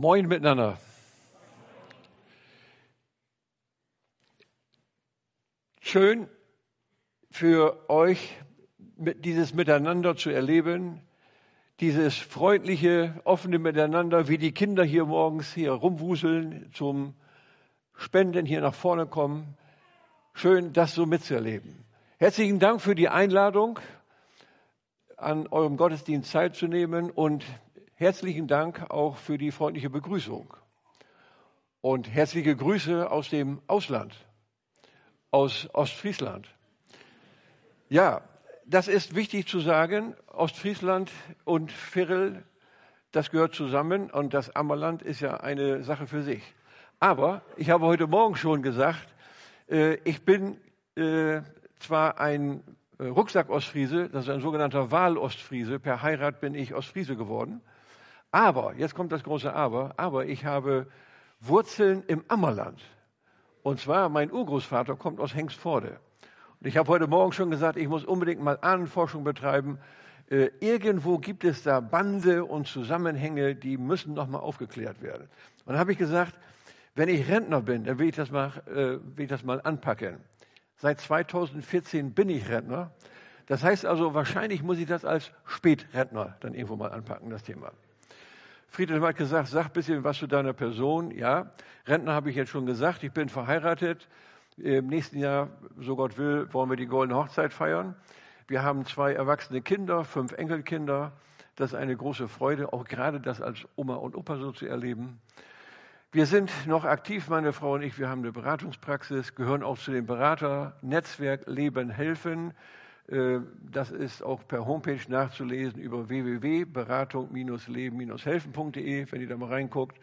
Moin miteinander. Schön für euch dieses Miteinander zu erleben, dieses freundliche, offene Miteinander, wie die Kinder hier morgens hier rumwuseln, zum Spenden hier nach vorne kommen. Schön, das so mitzuerleben. Herzlichen Dank für die Einladung, an eurem Gottesdienst teilzunehmen und herzlichen Dank auch für die freundliche Begrüßung. Und herzliche Grüße aus dem Ausland, aus Ostfriesland. Ja, das ist wichtig zu sagen. Ostfriesland und Virrel, das gehört zusammen und das Ammerland ist ja eine Sache für sich. Aber ich habe heute Morgen schon gesagt, äh, ich bin äh, zwar ein äh, Rucksack-Ostfriese, das ist ein sogenannter Wahl-Ostfriese, per Heirat bin ich Ostfriese geworden. Aber, jetzt kommt das große Aber, aber ich habe Wurzeln im Ammerland. Und zwar, mein Urgroßvater kommt aus Hengstforde. Und ich habe heute Morgen schon gesagt, ich muss unbedingt mal Ahnenforschung betreiben. Äh, irgendwo gibt es da Bande und Zusammenhänge, die müssen noch mal aufgeklärt werden. Und dann habe ich gesagt, wenn ich Rentner bin, dann will ich das mal, äh, will ich das mal anpacken. Seit 2014 bin ich Rentner. Das heißt also, wahrscheinlich muss ich das als Spätrentner dann irgendwo mal anpacken, das Thema. Friedrich hat gesagt, sag ein bisschen was zu deiner Person. Ja, Rentner habe ich jetzt schon gesagt. Ich bin verheiratet. Im nächsten Jahr, so Gott will, wollen wir die goldene Hochzeit feiern. Wir haben zwei erwachsene Kinder, fünf Enkelkinder. Das ist eine große Freude, auch gerade das als Oma und Opa so zu erleben. Wir sind noch aktiv, meine Frau und ich. Wir haben eine Beratungspraxis, gehören auch zu dem Beraternetzwerk Leben helfen. Äh, das ist auch per Homepage nachzulesen über www.beratung-leben-helfen.de, wenn ihr da mal reinguckt.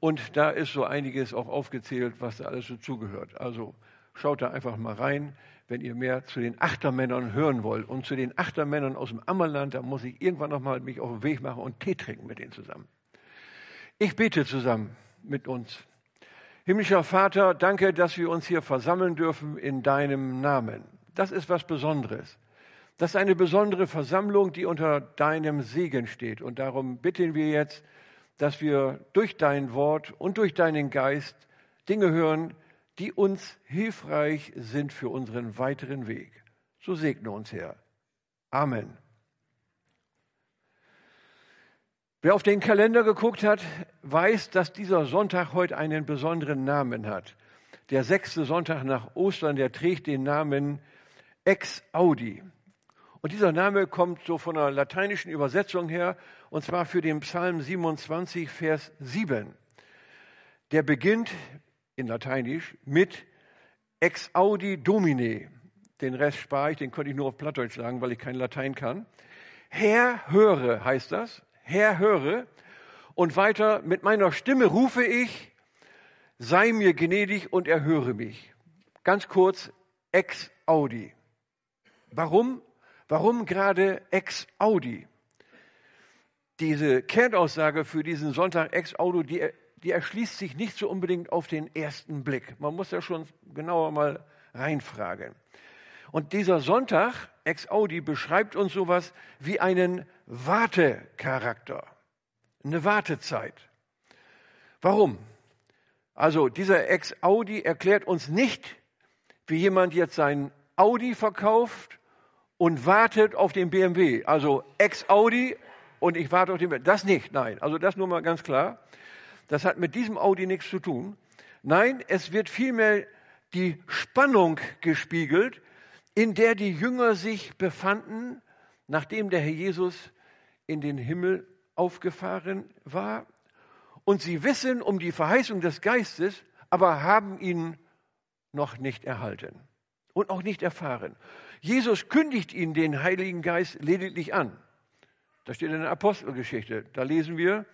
Und da ist so einiges auch aufgezählt, was da alles dazugehört. Also schaut da einfach mal rein, wenn ihr mehr zu den Achtermännern hören wollt. Und zu den Achtermännern aus dem Ammerland, da muss ich irgendwann nochmal mich auf den Weg machen und Tee trinken mit denen zusammen. Ich bete zusammen mit uns. Himmlischer Vater, danke, dass wir uns hier versammeln dürfen in deinem Namen. Das ist was Besonderes. Das ist eine besondere Versammlung, die unter deinem Segen steht. Und darum bitten wir jetzt, dass wir durch dein Wort und durch deinen Geist Dinge hören, die uns hilfreich sind für unseren weiteren Weg. So segne uns, Herr. Amen. Wer auf den Kalender geguckt hat, weiß, dass dieser Sonntag heute einen besonderen Namen hat. Der sechste Sonntag nach Ostern, der trägt den Namen Ex Audi. Und dieser Name kommt so von einer lateinischen Übersetzung her, und zwar für den Psalm 27, Vers 7. Der beginnt in Lateinisch mit Ex Audi Domine. Den Rest spare ich, den könnte ich nur auf Plattdeutsch sagen, weil ich kein Latein kann. Herr, höre heißt das. Herr, höre. Und weiter, mit meiner Stimme rufe ich, sei mir gnädig und erhöre mich. Ganz kurz, ex audi. Warum? Warum gerade ex audi? Diese Kernaussage für diesen Sonntag ex audi, die, die erschließt sich nicht so unbedingt auf den ersten Blick. Man muss ja schon genauer mal reinfragen. Und dieser Sonntag, ex audi, beschreibt uns sowas wie einen Wartecharakter, eine Wartezeit. Warum? Also dieser Ex-Audi erklärt uns nicht, wie jemand jetzt sein Audi verkauft und wartet auf den BMW. Also Ex-Audi und ich warte auf den BMW. Das nicht, nein. Also das nur mal ganz klar. Das hat mit diesem Audi nichts zu tun. Nein, es wird vielmehr die Spannung gespiegelt, in der die Jünger sich befanden, nachdem der Herr Jesus in den Himmel aufgefahren war. Und sie wissen um die Verheißung des Geistes, aber haben ihn noch nicht erhalten und auch nicht erfahren. Jesus kündigt ihnen den Heiligen Geist lediglich an. Das steht in der Apostelgeschichte. Da lesen wir,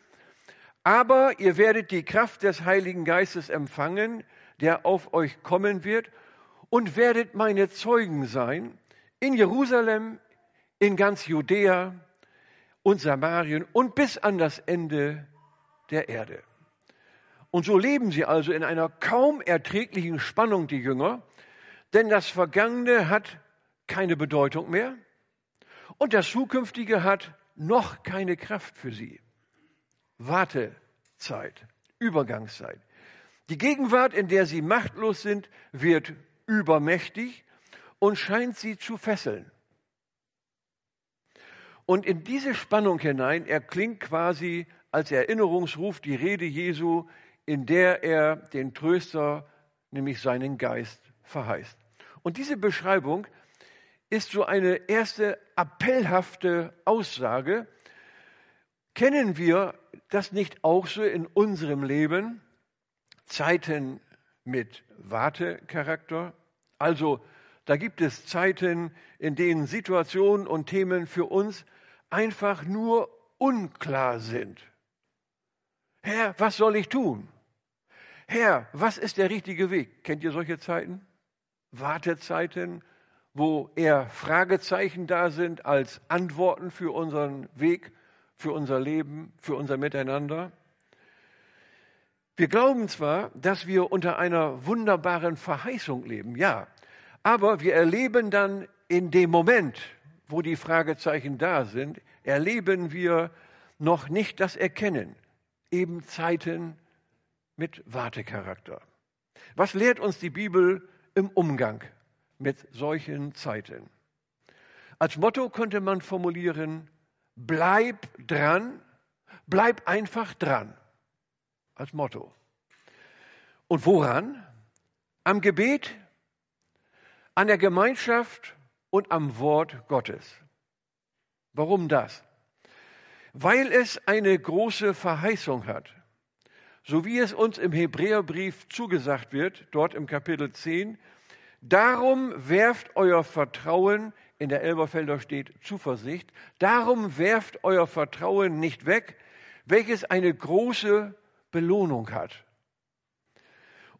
aber ihr werdet die Kraft des Heiligen Geistes empfangen, der auf euch kommen wird, und werdet meine Zeugen sein in Jerusalem, in ganz Judäa und Samarien und bis an das Ende der Erde. Und so leben sie also in einer kaum erträglichen Spannung, die Jünger, denn das Vergangene hat keine Bedeutung mehr und das Zukünftige hat noch keine Kraft für sie. Warte Zeit, Übergangszeit. Die Gegenwart, in der sie machtlos sind, wird übermächtig und scheint sie zu fesseln. Und in diese Spannung hinein erklingt quasi als Erinnerungsruf die Rede Jesu, in der er den Tröster, nämlich seinen Geist, verheißt. Und diese Beschreibung ist so eine erste appellhafte Aussage. Kennen wir das nicht auch so in unserem Leben? Zeiten mit Wartecharakter? Also da gibt es Zeiten, in denen Situationen und Themen für uns einfach nur unklar sind. Herr, was soll ich tun? Herr, was ist der richtige Weg? Kennt ihr solche Zeiten? Wartezeiten, wo eher Fragezeichen da sind als Antworten für unseren Weg, für unser Leben, für unser Miteinander. Wir glauben zwar, dass wir unter einer wunderbaren Verheißung leben, ja, aber wir erleben dann in dem Moment, wo die Fragezeichen da sind, erleben wir noch nicht das Erkennen, eben Zeiten mit Wartecharakter. Was lehrt uns die Bibel im Umgang mit solchen Zeiten? Als Motto könnte man formulieren, bleib dran, bleib einfach dran. Als Motto. Und woran? Am Gebet, an der Gemeinschaft und am Wort Gottes. Warum das? Weil es eine große Verheißung hat. So wie es uns im Hebräerbrief zugesagt wird, dort im Kapitel 10, darum werft euer Vertrauen, in der Elberfelder steht Zuversicht, darum werft euer Vertrauen nicht weg, welches eine große Belohnung hat.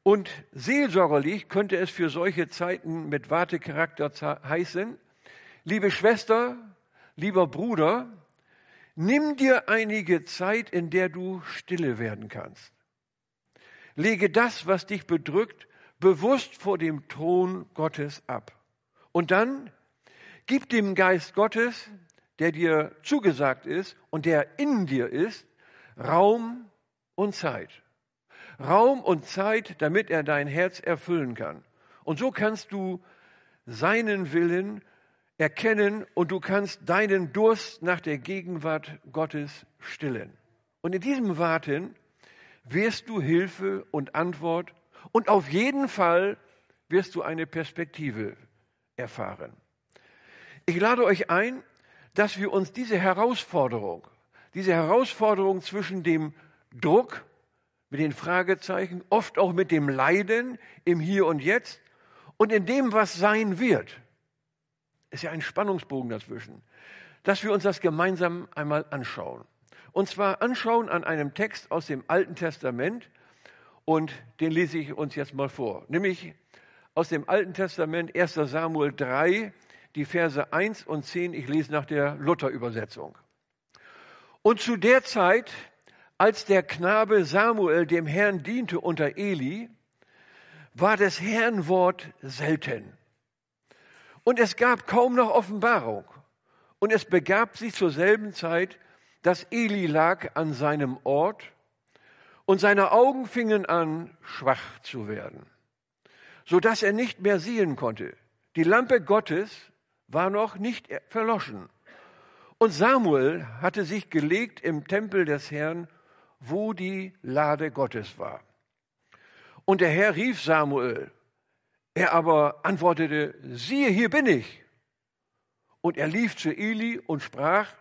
Und seelsorgerlich könnte es für solche Zeiten mit Wartecharakter heißen, liebe Schwester, lieber Bruder, nimm dir einige Zeit, in der du stille werden kannst. Lege das, was dich bedrückt, bewusst vor dem Thron Gottes ab. Und dann gib dem Geist Gottes, der dir zugesagt ist und der in dir ist, Raum und Zeit. Raum und Zeit, damit er dein Herz erfüllen kann. Und so kannst du seinen Willen erkennen und du kannst deinen Durst nach der Gegenwart Gottes stillen. Und in diesem Warten wirst du Hilfe und Antwort und auf jeden Fall wirst du eine Perspektive erfahren. Ich lade euch ein, dass wir uns diese Herausforderung, diese Herausforderung zwischen dem Druck mit den Fragezeichen, oft auch mit dem Leiden im Hier und Jetzt und in dem, was sein wird. Ist ja ein Spannungsbogen dazwischen. Dass wir uns das gemeinsam einmal anschauen. Und zwar anschauen an einem Text aus dem Alten Testament und den lese ich uns jetzt mal vor. Nämlich aus dem Alten Testament 1 Samuel 3, die Verse 1 und 10. Ich lese nach der Luther-Übersetzung. Und zu der Zeit, als der Knabe Samuel dem Herrn diente unter Eli, war des Herrn Wort selten. Und es gab kaum noch Offenbarung. Und es begab sich zur selben Zeit, dass Eli lag an seinem Ort und seine Augen fingen an, schwach zu werden, so dass er nicht mehr sehen konnte. Die Lampe Gottes war noch nicht verloschen. Und Samuel hatte sich gelegt im Tempel des Herrn wo die Lade Gottes war. Und der Herr rief Samuel. Er aber antwortete, siehe, hier bin ich. Und er lief zu Eli und sprach,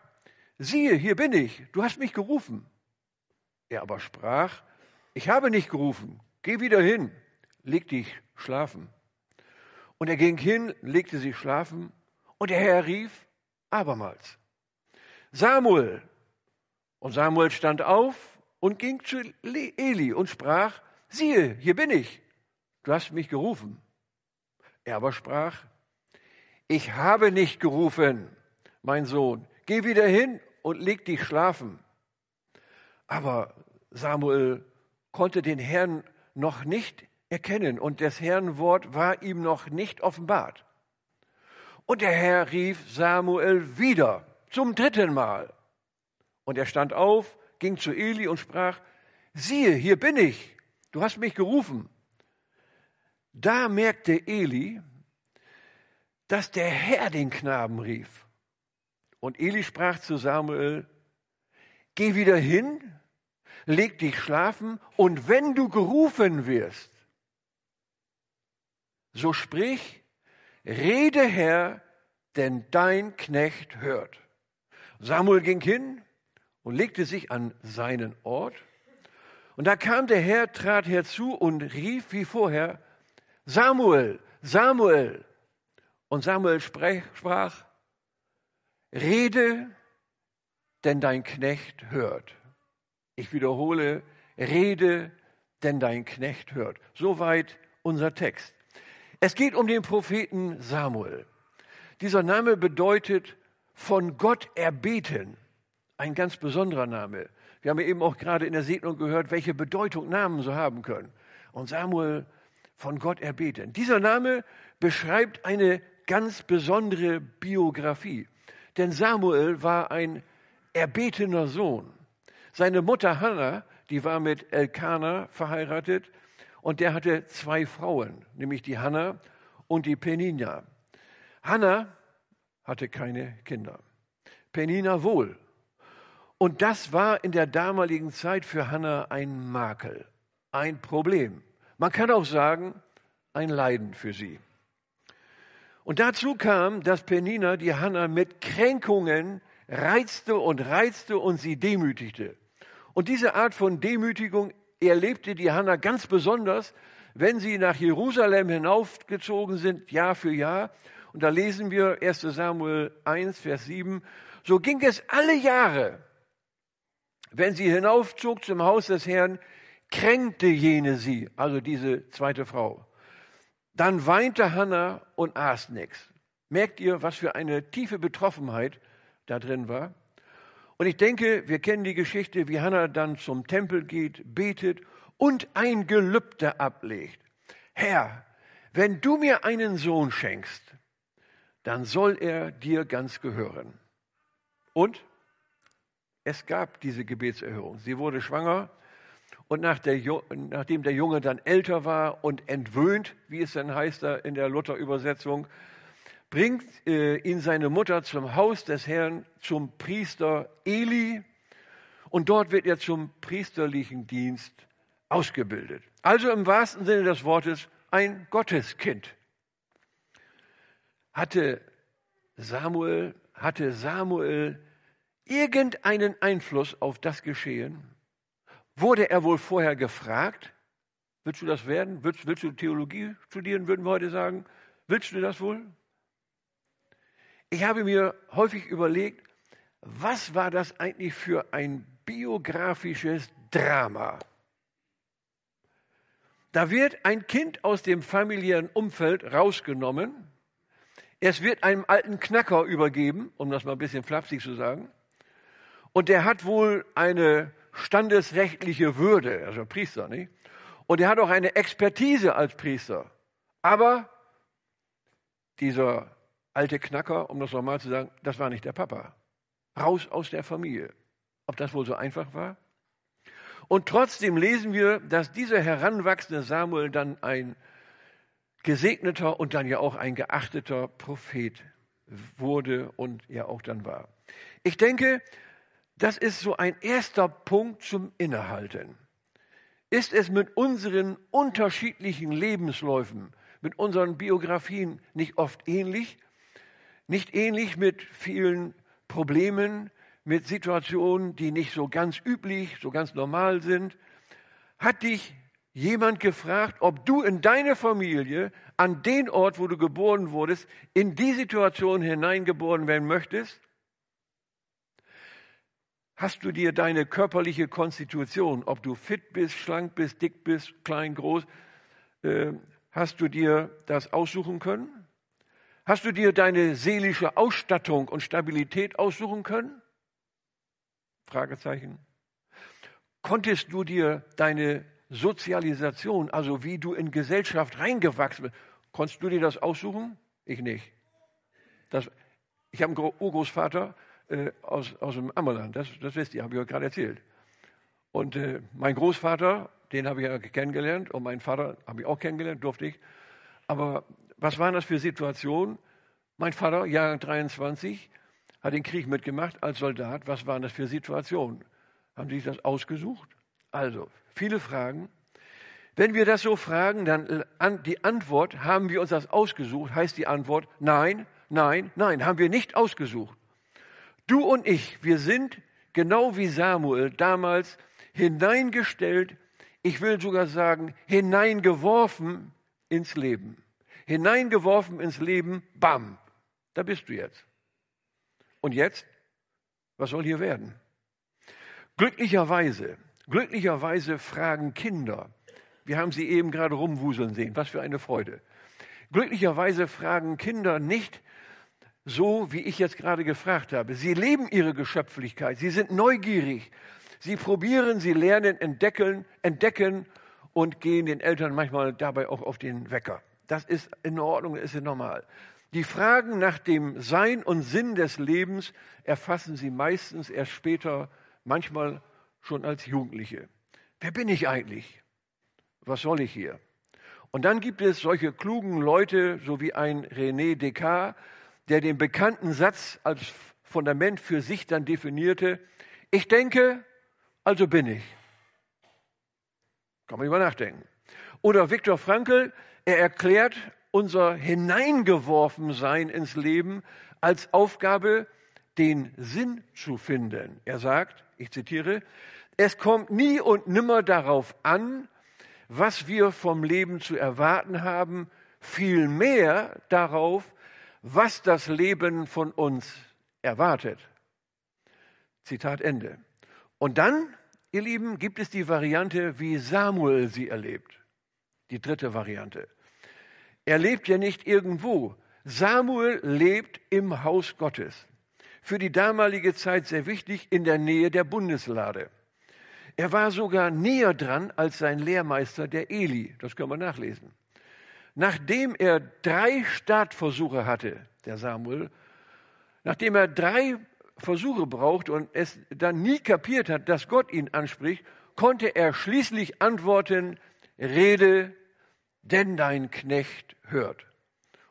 siehe, hier bin ich, du hast mich gerufen. Er aber sprach, ich habe nicht gerufen, geh wieder hin, leg dich schlafen. Und er ging hin, legte sich schlafen, und der Herr rief abermals, Samuel. Und Samuel stand auf und ging zu Eli und sprach, siehe, hier bin ich, du hast mich gerufen. Er aber sprach, ich habe nicht gerufen, mein Sohn, geh wieder hin und leg dich schlafen. Aber Samuel konnte den Herrn noch nicht erkennen und des Herrn Wort war ihm noch nicht offenbart. Und der Herr rief Samuel wieder zum dritten Mal. Und er stand auf, ging zu Eli und sprach, siehe, hier bin ich, du hast mich gerufen. Da merkte Eli, dass der Herr den Knaben rief. Und Eli sprach zu Samuel, geh wieder hin, leg dich schlafen, und wenn du gerufen wirst, so sprich, rede Herr, denn dein Knecht hört. Samuel ging hin und legte sich an seinen Ort. Und da kam der Herr, trat herzu und rief wie vorher, Samuel, Samuel. Und Samuel sprach, rede, denn dein Knecht hört. Ich wiederhole, rede, denn dein Knecht hört. Soweit unser Text. Es geht um den Propheten Samuel. Dieser Name bedeutet von Gott erbeten. Ein ganz besonderer Name. Wir haben eben auch gerade in der Segnung gehört, welche Bedeutung Namen so haben können. Und Samuel von Gott erbeten. Dieser Name beschreibt eine ganz besondere Biografie. Denn Samuel war ein erbetener Sohn. Seine Mutter Hannah, die war mit Elkanah verheiratet und der hatte zwei Frauen, nämlich die Hannah und die Penina. Hannah hatte keine Kinder. Penina wohl. Und das war in der damaligen Zeit für Hannah ein Makel, ein Problem. Man kann auch sagen, ein Leiden für sie. Und dazu kam, dass Penina die Hannah mit Kränkungen reizte und reizte und sie demütigte. Und diese Art von Demütigung erlebte die Hannah ganz besonders, wenn sie nach Jerusalem hinaufgezogen sind, Jahr für Jahr. Und da lesen wir 1 Samuel 1, Vers 7. So ging es alle Jahre, wenn sie hinaufzog zum Haus des Herrn, kränkte jene sie, also diese zweite Frau. Dann weinte Hannah und aß nichts. Merkt ihr, was für eine tiefe Betroffenheit da drin war? Und ich denke, wir kennen die Geschichte, wie Hannah dann zum Tempel geht, betet und ein Gelübde ablegt. Herr, wenn du mir einen Sohn schenkst, dann soll er dir ganz gehören. Und es gab diese Gebetserhörung. Sie wurde schwanger und nach der, nachdem der Junge dann älter war und entwöhnt, wie es dann heißt da in der Luther-Übersetzung, bringt äh, ihn seine Mutter zum Haus des Herrn, zum Priester Eli. Und dort wird er zum priesterlichen Dienst ausgebildet. Also im wahrsten Sinne des Wortes ein Gotteskind. Hatte Samuel, hatte Samuel irgendeinen Einfluss auf das Geschehen? Wurde er wohl vorher gefragt? Willst du das werden? Willst, willst du Theologie studieren, würden wir heute sagen? Willst du das wohl? Ich habe mir häufig überlegt, was war das eigentlich für ein biografisches Drama? Da wird ein Kind aus dem familiären Umfeld rausgenommen. Es wird einem alten Knacker übergeben, um das mal ein bisschen flapsig zu sagen. Und der hat wohl eine standesrechtliche Würde, also Priester, nicht? Und er hat auch eine Expertise als Priester. Aber dieser alte Knacker, um das nochmal zu sagen, das war nicht der Papa. Raus aus der Familie. Ob das wohl so einfach war? Und trotzdem lesen wir, dass dieser heranwachsende Samuel dann ein gesegneter und dann ja auch ein geachteter Prophet wurde und ja auch dann war. Ich denke, das ist so ein erster Punkt zum Innehalten. Ist es mit unseren unterschiedlichen Lebensläufen, mit unseren Biografien nicht oft ähnlich? Nicht ähnlich mit vielen Problemen, mit Situationen, die nicht so ganz üblich, so ganz normal sind? Hat dich jemand gefragt, ob du in deine Familie, an den Ort, wo du geboren wurdest, in die Situation hineingeboren werden möchtest? Hast du dir deine körperliche Konstitution, ob du fit bist, schlank bist, dick bist, klein, groß, äh, hast du dir das aussuchen können? Hast du dir deine seelische Ausstattung und Stabilität aussuchen können? Fragezeichen. Konntest du dir deine Sozialisation, also wie du in Gesellschaft reingewachsen bist, konntest du dir das aussuchen? Ich nicht. Das, ich habe einen Urgroßvater, äh, aus, aus dem Ammerland. Das, das wisst ihr, habe ich euch gerade erzählt. Und äh, mein Großvater, den habe ich ja kennengelernt und meinen Vater habe ich auch kennengelernt, durfte ich. Aber was waren das für Situationen? Mein Vater, Jahrgang 23, hat den Krieg mitgemacht als Soldat. Was waren das für Situationen? Haben Sie sich das ausgesucht? Also, viele Fragen. Wenn wir das so fragen, dann die Antwort, haben wir uns das ausgesucht, heißt die Antwort, nein, nein, nein, haben wir nicht ausgesucht. Du und ich, wir sind genau wie Samuel damals hineingestellt, ich will sogar sagen, hineingeworfen ins Leben. Hineingeworfen ins Leben, bam, da bist du jetzt. Und jetzt, was soll hier werden? Glücklicherweise, glücklicherweise fragen Kinder, wir haben sie eben gerade rumwuseln sehen. Was für eine Freude. Glücklicherweise fragen Kinder nicht so, wie ich jetzt gerade gefragt habe. Sie leben ihre Geschöpflichkeit. Sie sind neugierig. Sie probieren, sie lernen, entdecken, entdecken und gehen den Eltern manchmal dabei auch auf den Wecker. Das ist in Ordnung, das ist normal. Die Fragen nach dem Sein und Sinn des Lebens erfassen sie meistens erst später, manchmal schon als Jugendliche. Wer bin ich eigentlich? was soll ich hier? Und dann gibt es solche klugen Leute, so wie ein René Descartes, der den bekannten Satz als Fundament für sich dann definierte, ich denke, also bin ich. Kann man über nachdenken. Oder Viktor Frankl, er erklärt unser Hineingeworfensein ins Leben als Aufgabe, den Sinn zu finden. Er sagt, ich zitiere, es kommt nie und nimmer darauf an, was wir vom Leben zu erwarten haben, vielmehr darauf, was das Leben von uns erwartet. Zitat Ende. Und dann, ihr Lieben, gibt es die Variante, wie Samuel sie erlebt. Die dritte Variante. Er lebt ja nicht irgendwo. Samuel lebt im Haus Gottes. Für die damalige Zeit sehr wichtig in der Nähe der Bundeslade. Er war sogar näher dran als sein Lehrmeister, der Eli. Das können wir nachlesen. Nachdem er drei Startversuche hatte, der Samuel, nachdem er drei Versuche braucht und es dann nie kapiert hat, dass Gott ihn anspricht, konnte er schließlich antworten, rede, denn dein Knecht hört.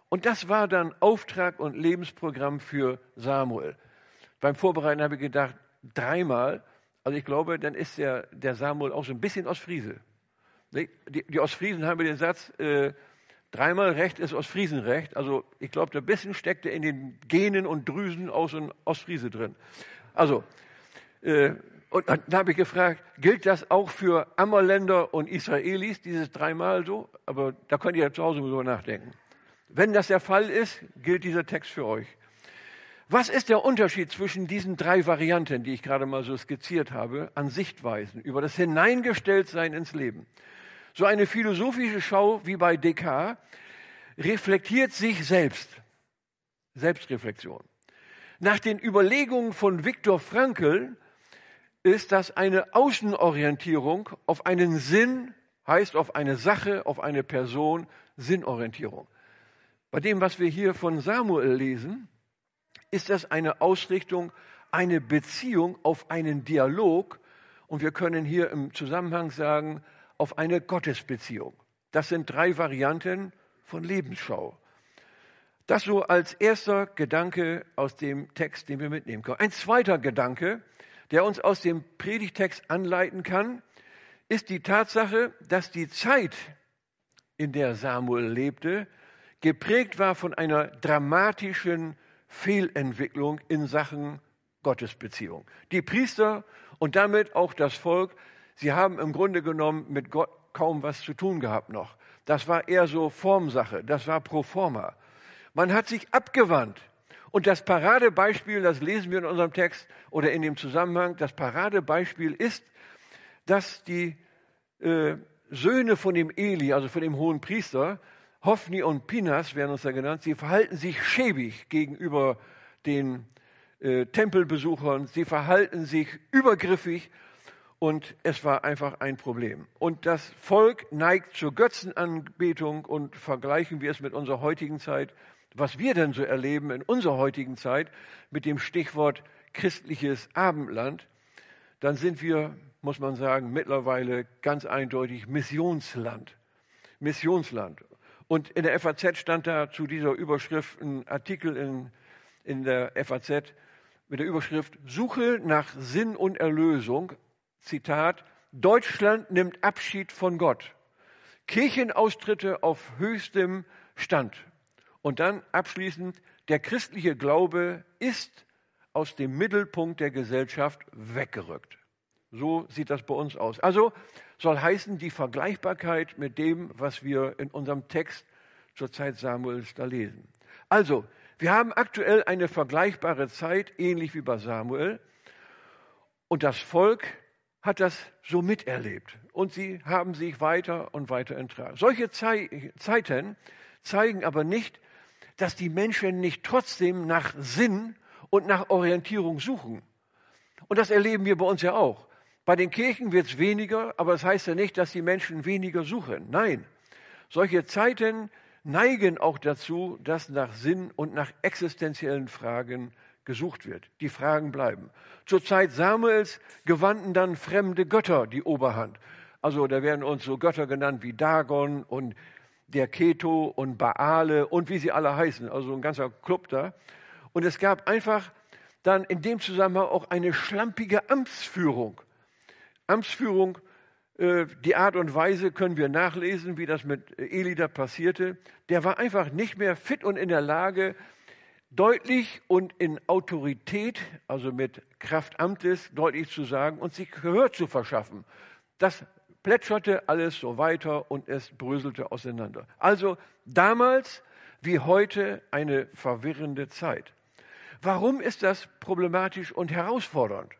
Und das war dann Auftrag und Lebensprogramm für Samuel. Beim Vorbereiten habe ich gedacht, dreimal, also ich glaube, dann ist der, der Samuel auch so ein bisschen Ostfriese. Die, die Ostfriesen haben den Satz, äh, dreimal Recht ist Ostfriesenrecht. Also ich glaube, ein bisschen steckt er in den Genen und Drüsen aus und Ostfriese drin. Also, äh, und dann habe ich gefragt, gilt das auch für Ammerländer und Israelis, dieses dreimal so? Aber da könnt ihr ja zu Hause drüber nachdenken. Wenn das der Fall ist, gilt dieser Text für euch. Was ist der Unterschied zwischen diesen drei Varianten, die ich gerade mal so skizziert habe, an Sichtweisen über das Hineingestelltsein ins Leben? So eine philosophische Schau wie bei Descartes reflektiert sich selbst. Selbstreflexion. Nach den Überlegungen von Viktor Frankl ist das eine Außenorientierung auf einen Sinn, heißt auf eine Sache, auf eine Person, Sinnorientierung. Bei dem, was wir hier von Samuel lesen, ist das eine Ausrichtung, eine Beziehung auf einen Dialog und wir können hier im Zusammenhang sagen, auf eine Gottesbeziehung. Das sind drei Varianten von Lebensschau. Das so als erster Gedanke aus dem Text, den wir mitnehmen können. Ein zweiter Gedanke, der uns aus dem Predigtext anleiten kann, ist die Tatsache, dass die Zeit, in der Samuel lebte, geprägt war von einer dramatischen Fehlentwicklung in Sachen Gottesbeziehung. Die Priester und damit auch das Volk, sie haben im Grunde genommen mit Gott kaum was zu tun gehabt noch. Das war eher so Formsache, das war pro forma. Man hat sich abgewandt. Und das Paradebeispiel, das lesen wir in unserem Text oder in dem Zusammenhang, das Paradebeispiel ist, dass die äh, Söhne von dem Eli, also von dem hohen Priester, Hophni und Pinas werden uns da genannt, sie verhalten sich schäbig gegenüber den äh, Tempelbesuchern, sie verhalten sich übergriffig und es war einfach ein Problem. Und das Volk neigt zur Götzenanbetung und vergleichen wir es mit unserer heutigen Zeit, was wir denn so erleben in unserer heutigen Zeit mit dem Stichwort christliches Abendland, dann sind wir muss man sagen, mittlerweile ganz eindeutig Missionsland. Missionsland. Und in der FAZ stand da zu dieser Überschrift ein Artikel in, in der FAZ mit der Überschrift Suche nach Sinn und Erlösung. Zitat, Deutschland nimmt Abschied von Gott. Kirchenaustritte auf höchstem Stand. Und dann abschließend, der christliche Glaube ist aus dem Mittelpunkt der Gesellschaft weggerückt. So sieht das bei uns aus. Also soll heißen, die Vergleichbarkeit mit dem, was wir in unserem Text zur Zeit Samuels da lesen. Also, wir haben aktuell eine vergleichbare Zeit, ähnlich wie bei Samuel. Und das Volk hat das so miterlebt. Und sie haben sich weiter und weiter enttragen. Solche Zei Zeiten zeigen aber nicht, dass die Menschen nicht trotzdem nach Sinn und nach Orientierung suchen. Und das erleben wir bei uns ja auch. Bei den Kirchen wird es weniger, aber das heißt ja nicht, dass die Menschen weniger suchen. Nein, solche Zeiten neigen auch dazu, dass nach Sinn und nach existenziellen Fragen gesucht wird. Die Fragen bleiben. Zur Zeit Samuels gewannten dann fremde Götter die Oberhand. Also da werden uns so Götter genannt wie Dagon und der Keto und Baale und wie sie alle heißen. Also ein ganzer Club da. Und es gab einfach dann in dem Zusammenhang auch eine schlampige Amtsführung. Amtsführung, äh, die Art und Weise können wir nachlesen, wie das mit Eli da passierte. Der war einfach nicht mehr fit und in der Lage, deutlich und in Autorität, also mit Kraft Amtes, deutlich zu sagen und sich Gehör zu verschaffen. Das plätscherte alles so weiter und es bröselte auseinander. Also damals wie heute eine verwirrende Zeit. Warum ist das problematisch und herausfordernd?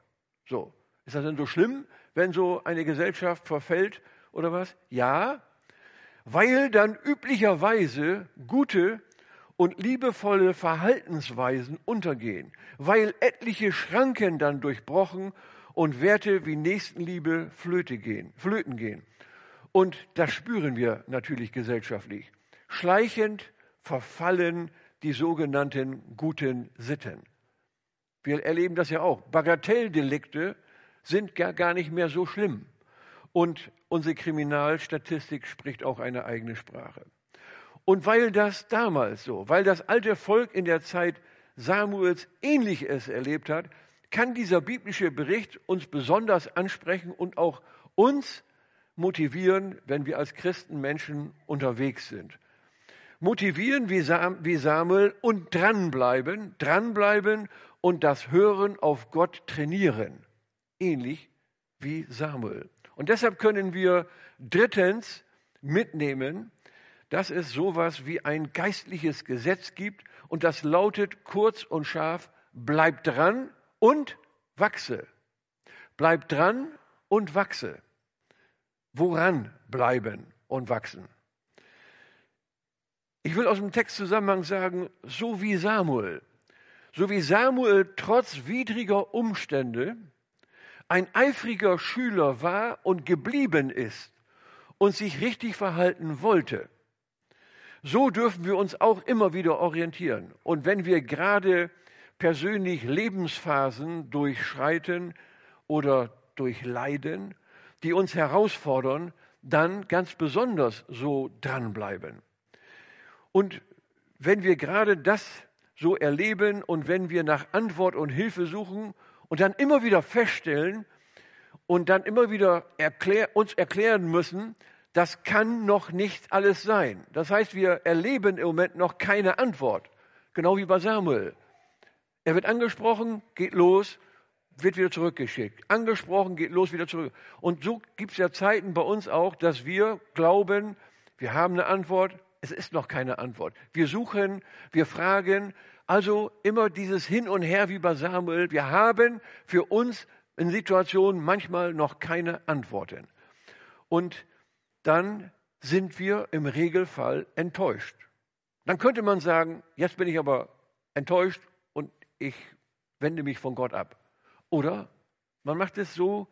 So, ist das denn so schlimm, wenn so eine Gesellschaft verfällt oder was? Ja, weil dann üblicherweise gute und liebevolle Verhaltensweisen untergehen, weil etliche Schranken dann durchbrochen und Werte wie Nächstenliebe flöte gehen, flöten gehen. Und das spüren wir natürlich gesellschaftlich. Schleichend verfallen die sogenannten guten Sitten. Wir erleben das ja auch. Bagatelldelikte sind gar, gar nicht mehr so schlimm. Und unsere Kriminalstatistik spricht auch eine eigene Sprache. Und weil das damals so, weil das alte Volk in der Zeit Samuels Ähnliches erlebt hat, kann dieser biblische Bericht uns besonders ansprechen und auch uns motivieren, wenn wir als Christenmenschen unterwegs sind. Motivieren wie Samuel und dranbleiben, dranbleiben und das Hören auf Gott trainieren ähnlich wie Samuel. Und deshalb können wir drittens mitnehmen, dass es sowas wie ein geistliches Gesetz gibt und das lautet kurz und scharf, bleib dran und wachse. Bleib dran und wachse. Woran bleiben und wachsen? Ich will aus dem Textzusammenhang sagen, so wie Samuel, so wie Samuel trotz widriger Umstände ein eifriger Schüler war und geblieben ist und sich richtig verhalten wollte, so dürfen wir uns auch immer wieder orientieren. Und wenn wir gerade persönlich Lebensphasen durchschreiten oder durchleiden, die uns herausfordern, dann ganz besonders so dranbleiben. Und wenn wir gerade das so erleben und wenn wir nach Antwort und Hilfe suchen und dann immer wieder feststellen und dann immer wieder erklär, uns erklären müssen, das kann noch nicht alles sein. Das heißt, wir erleben im Moment noch keine Antwort. Genau wie bei Samuel. Er wird angesprochen, geht los, wird wieder zurückgeschickt. Angesprochen, geht los, wieder zurück. Und so gibt es ja Zeiten bei uns auch, dass wir glauben, wir haben eine Antwort, es ist noch keine Antwort. Wir suchen, wir fragen, also immer dieses Hin und Her wie bei Samuel. Wir haben für uns in Situationen manchmal noch keine Antworten. Und dann sind wir im Regelfall enttäuscht. Dann könnte man sagen, jetzt bin ich aber enttäuscht und ich wende mich von Gott ab. Oder man macht es so,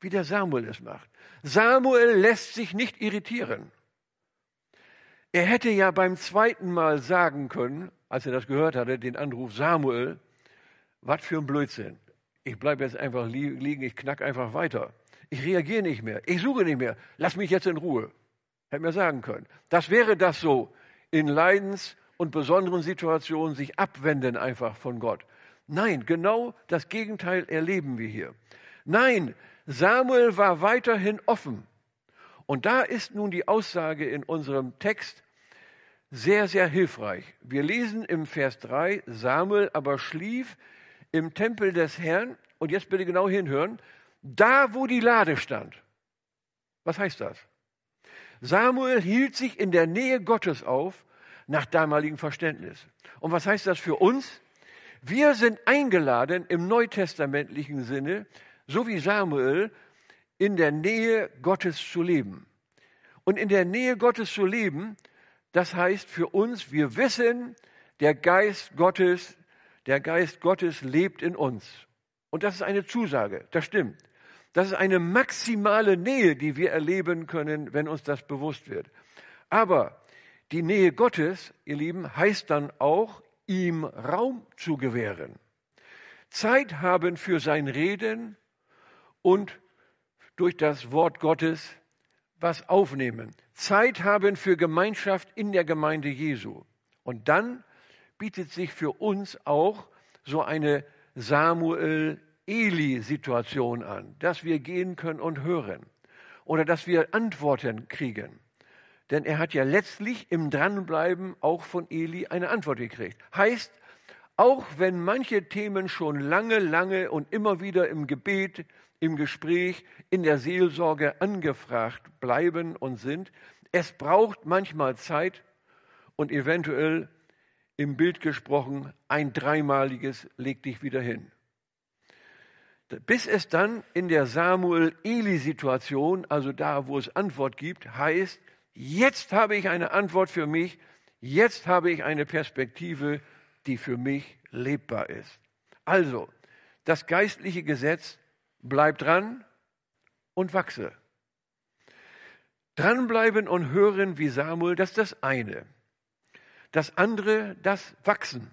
wie der Samuel es macht. Samuel lässt sich nicht irritieren. Er hätte ja beim zweiten Mal sagen können, als er das gehört hatte, den Anruf Samuel, was für ein Blödsinn. Ich bleibe jetzt einfach liegen, ich knack einfach weiter. Ich reagiere nicht mehr, ich suche nicht mehr, lass mich jetzt in Ruhe. Hätte mir sagen können. Das wäre das so in Leidens- und besonderen Situationen sich abwenden einfach von Gott. Nein, genau das Gegenteil erleben wir hier. Nein, Samuel war weiterhin offen. Und da ist nun die Aussage in unserem Text sehr, sehr hilfreich. Wir lesen im Vers 3, Samuel aber schlief im Tempel des Herrn, und jetzt bitte genau hinhören, da wo die Lade stand. Was heißt das? Samuel hielt sich in der Nähe Gottes auf, nach damaligem Verständnis. Und was heißt das für uns? Wir sind eingeladen im neutestamentlichen Sinne, so wie Samuel, in der Nähe Gottes zu leben. Und in der Nähe Gottes zu leben, das heißt für uns, wir wissen, der Geist Gottes, der Geist Gottes lebt in uns. Und das ist eine Zusage, das stimmt. Das ist eine maximale Nähe, die wir erleben können, wenn uns das bewusst wird. Aber die Nähe Gottes, ihr Lieben, heißt dann auch, ihm Raum zu gewähren. Zeit haben für sein Reden und durch das Wort Gottes was aufnehmen. Zeit haben für Gemeinschaft in der Gemeinde Jesu. Und dann bietet sich für uns auch so eine Samuel-Eli-Situation an, dass wir gehen können und hören oder dass wir Antworten kriegen. Denn er hat ja letztlich im Dranbleiben auch von Eli eine Antwort gekriegt. Heißt, auch wenn manche Themen schon lange, lange und immer wieder im Gebet, im Gespräch, in der Seelsorge angefragt bleiben und sind, es braucht manchmal Zeit und eventuell im Bild gesprochen ein dreimaliges leg dich wieder hin. Bis es dann in der Samuel-Eli-Situation, also da, wo es Antwort gibt, heißt, Jetzt habe ich eine Antwort für mich. Jetzt habe ich eine Perspektive, die für mich lebbar ist. Also, das geistliche Gesetz bleibt dran und wachse. Dranbleiben und hören wie Samuel, das ist das eine. Das andere, das Wachsen.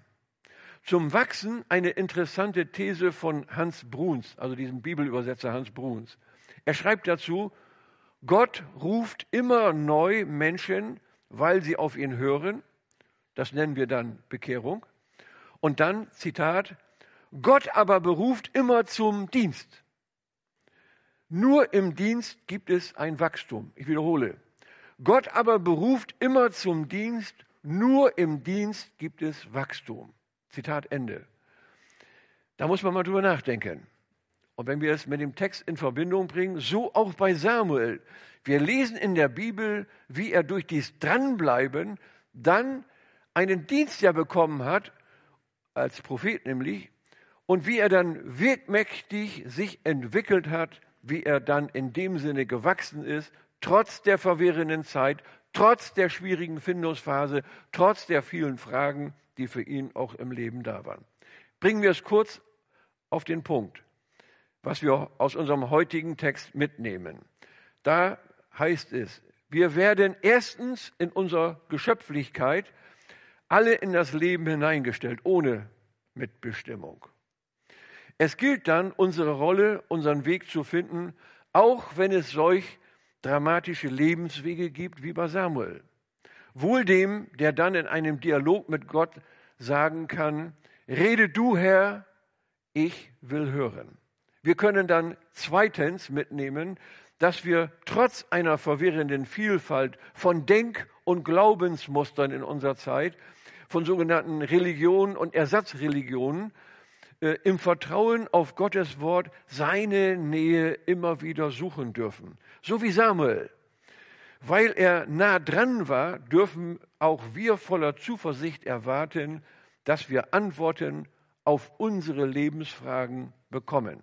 Zum Wachsen eine interessante These von Hans Bruns, also diesem Bibelübersetzer Hans Bruns. Er schreibt dazu, Gott ruft immer neu Menschen, weil sie auf ihn hören. Das nennen wir dann Bekehrung. Und dann, Zitat, Gott aber beruft immer zum Dienst. Nur im Dienst gibt es ein Wachstum. Ich wiederhole. Gott aber beruft immer zum Dienst. Nur im Dienst gibt es Wachstum. Zitat Ende. Da muss man mal drüber nachdenken. Und wenn wir es mit dem Text in Verbindung bringen, so auch bei Samuel. Wir lesen in der Bibel, wie er durch dies Dranbleiben dann einen Dienst ja bekommen hat, als Prophet nämlich, und wie er dann wirkmächtig sich entwickelt hat, wie er dann in dem Sinne gewachsen ist, trotz der verwirrenden Zeit, trotz der schwierigen Findungsphase, trotz der vielen Fragen, die für ihn auch im Leben da waren. Bringen wir es kurz auf den Punkt was wir aus unserem heutigen Text mitnehmen. Da heißt es, wir werden erstens in unserer Geschöpflichkeit alle in das Leben hineingestellt, ohne Mitbestimmung. Es gilt dann, unsere Rolle, unseren Weg zu finden, auch wenn es solch dramatische Lebenswege gibt wie bei Samuel. Wohl dem, der dann in einem Dialog mit Gott sagen kann, rede du Herr, ich will hören. Wir können dann zweitens mitnehmen, dass wir trotz einer verwirrenden Vielfalt von Denk- und Glaubensmustern in unserer Zeit, von sogenannten Religionen und Ersatzreligionen, äh, im Vertrauen auf Gottes Wort seine Nähe immer wieder suchen dürfen. So wie Samuel. Weil er nah dran war, dürfen auch wir voller Zuversicht erwarten, dass wir Antworten auf unsere Lebensfragen bekommen.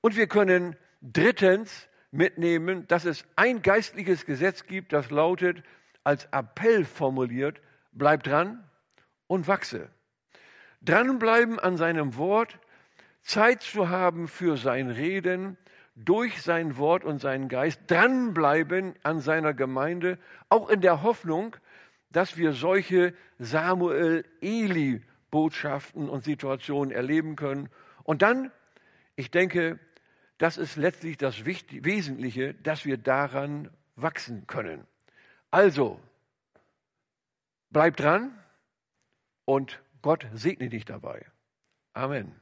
Und wir können drittens mitnehmen, dass es ein geistliches Gesetz gibt, das lautet, als Appell formuliert, bleib dran und wachse. Dranbleiben an seinem Wort, Zeit zu haben für sein Reden, durch sein Wort und seinen Geist, dranbleiben an seiner Gemeinde, auch in der Hoffnung, dass wir solche Samuel-Eli-Botschaften und Situationen erleben können. Und dann, ich denke, das ist letztlich das Wesentliche, dass wir daran wachsen können. Also, bleib dran und Gott segne dich dabei. Amen.